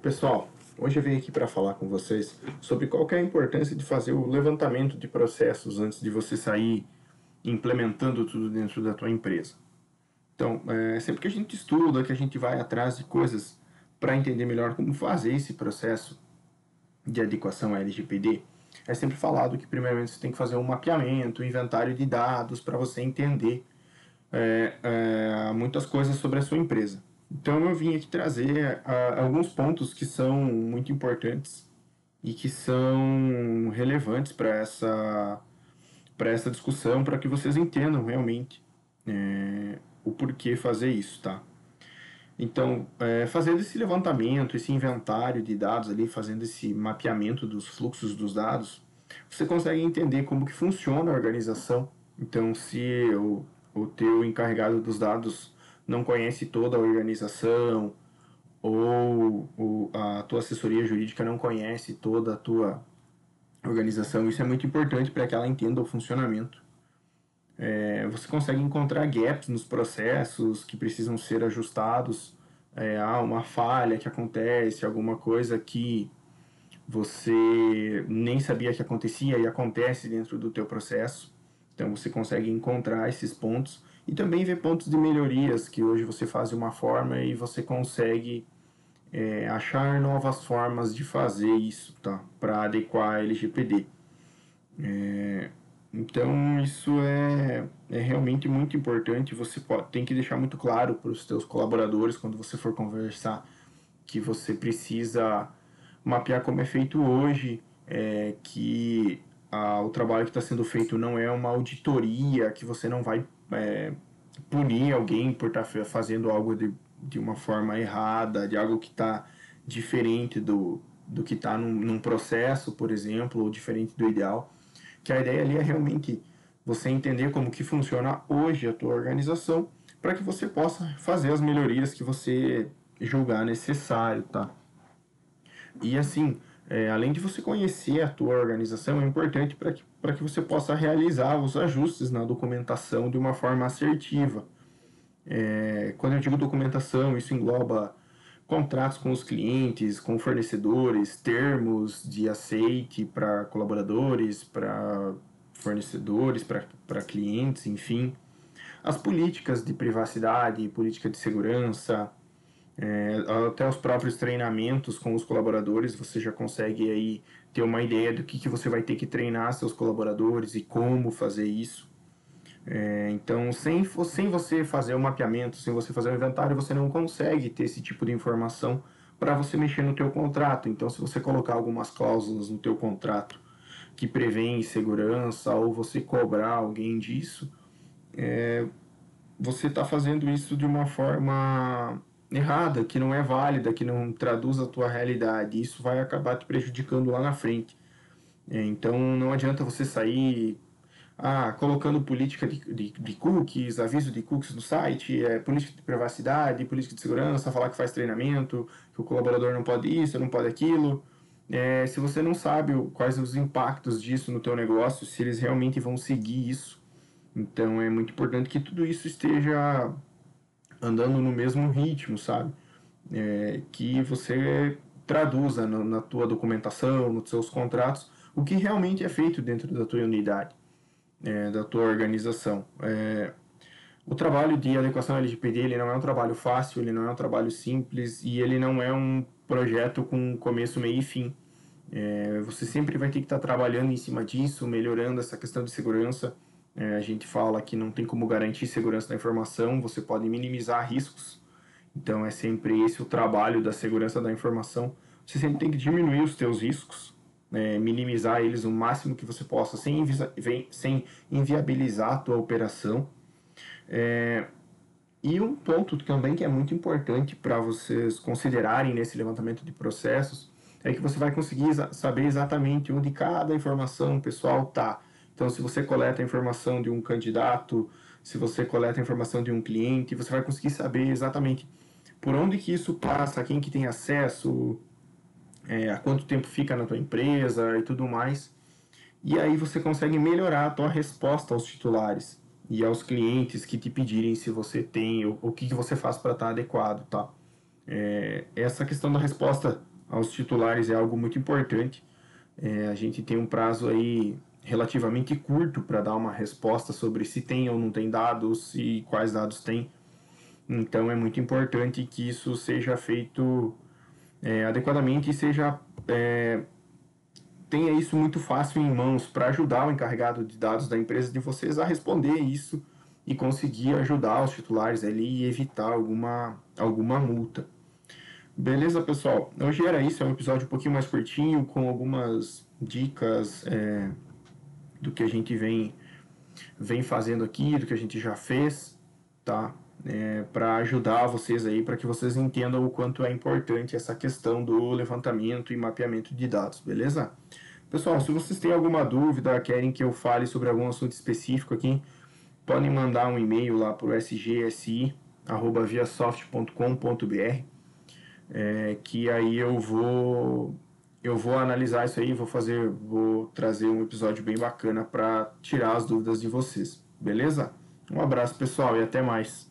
Pessoal, hoje eu vim aqui para falar com vocês sobre qual é a importância de fazer o levantamento de processos antes de você sair implementando tudo dentro da tua empresa. Então, é, sempre que a gente estuda, que a gente vai atrás de coisas para entender melhor como fazer esse processo de adequação à LGPD, é sempre falado que primeiramente você tem que fazer um mapeamento, um inventário de dados para você entender é, é, muitas coisas sobre a sua empresa. Então eu vim aqui trazer uh, alguns pontos que são muito importantes e que são relevantes para essa para essa discussão, para que vocês entendam realmente é, o porquê fazer isso, tá? Então, é, fazendo esse levantamento, esse inventário de dados ali, fazendo esse mapeamento dos fluxos dos dados, você consegue entender como que funciona a organização. Então, se o, o teu encarregado dos dados não conhece toda a organização ou, a tua assessoria jurídica não conhece toda a tua organização, isso é muito importante para que ela entenda o funcionamento. É, você consegue encontrar gaps nos processos que precisam ser ajustados. É, há uma falha que acontece, alguma coisa que você nem sabia que acontecia e acontece dentro do teu processo. Então você consegue encontrar esses pontos e também ver pontos de melhorias que hoje você faz de uma forma e você consegue é, achar novas formas de fazer isso, tá? Para adequar a LGPD. É, então isso é, é realmente muito importante. Você pode, tem que deixar muito claro para os seus colaboradores quando você for conversar que você precisa mapear como é feito hoje, é, que a, o trabalho que está sendo feito não é uma auditoria, que você não vai é, punir alguém por estar tá fazendo algo de, de uma forma errada, de algo que está diferente do, do que está num, num, processo, por exemplo, ou diferente do ideal. Que a ideia ali é realmente você entender como que funciona hoje a tua organização para que você possa fazer as melhorias que você julgar necessário, tá? E assim, é, além de você conhecer a tua organização, é importante para que, que você possa realizar os ajustes na documentação de uma forma assertiva. É, quando eu digo documentação, isso engloba contratos com os clientes, com fornecedores, termos de aceite para colaboradores, para fornecedores, para clientes, enfim. As políticas de privacidade, política de segurança, é, até os próprios treinamentos com os colaboradores, você já consegue aí ter uma ideia do que, que você vai ter que treinar seus colaboradores e como fazer isso. É, então, sem, sem você fazer o mapeamento, sem você fazer o inventário, você não consegue ter esse tipo de informação para você mexer no teu contrato. Então, se você colocar algumas cláusulas no teu contrato que prevêem segurança ou você cobrar alguém disso, é, você está fazendo isso de uma forma errada, que não é válida, que não traduz a tua realidade. Isso vai acabar te prejudicando lá na frente. É, então não adianta você sair ah, colocando política de, de, de, cookies, aviso de cookies no site, é, política de privacidade, política de segurança, falar que faz treinamento, que o colaborador não pode isso, não pode aquilo. É, se você não sabe quais os impactos disso no teu negócio, se eles realmente vão seguir isso, então é muito importante que tudo isso esteja andando no mesmo ritmo, sabe? É, que você traduza no, na tua documentação, nos seus contratos, o que realmente é feito dentro da tua unidade, é, da tua organização. É, o trabalho de adequação LGPD ele não é um trabalho fácil, ele não é um trabalho simples e ele não é um projeto com começo, meio e fim. É, você sempre vai ter que estar trabalhando em cima disso, melhorando essa questão de segurança, é, a gente fala que não tem como garantir segurança da informação, você pode minimizar riscos. Então é sempre esse o trabalho da segurança da informação. Você sempre tem que diminuir os seus riscos, é, minimizar eles o máximo que você possa, sem, sem inviabilizar a tua operação. É, e um ponto também que é muito importante para vocês considerarem nesse levantamento de processos é que você vai conseguir saber exatamente onde cada informação pessoal está então, se você coleta a informação de um candidato, se você coleta a informação de um cliente, você vai conseguir saber exatamente por onde que isso passa, quem que tem acesso, é, há quanto tempo fica na tua empresa e tudo mais. E aí você consegue melhorar a tua resposta aos titulares e aos clientes que te pedirem se você tem, o, o que, que você faz para estar tá adequado, tá? É, essa questão da resposta aos titulares é algo muito importante. É, a gente tem um prazo aí relativamente curto para dar uma resposta sobre se tem ou não tem dados e quais dados tem. Então é muito importante que isso seja feito é, adequadamente e seja é, tenha isso muito fácil em mãos para ajudar o encarregado de dados da empresa de vocês a responder isso e conseguir ajudar os titulares ali e evitar alguma, alguma multa. Beleza, pessoal? Hoje era isso, é um episódio um pouquinho mais curtinho, com algumas dicas é, do que a gente vem, vem fazendo aqui, do que a gente já fez, tá? É, para ajudar vocês aí, para que vocês entendam o quanto é importante essa questão do levantamento e mapeamento de dados, beleza? Pessoal, se vocês têm alguma dúvida, querem que eu fale sobre algum assunto específico aqui, podem mandar um e-mail lá para o sgsi@viasoft.com.br, é, que aí eu vou eu vou analisar isso aí, vou fazer, vou trazer um episódio bem bacana para tirar as dúvidas de vocês, beleza? Um abraço pessoal e até mais.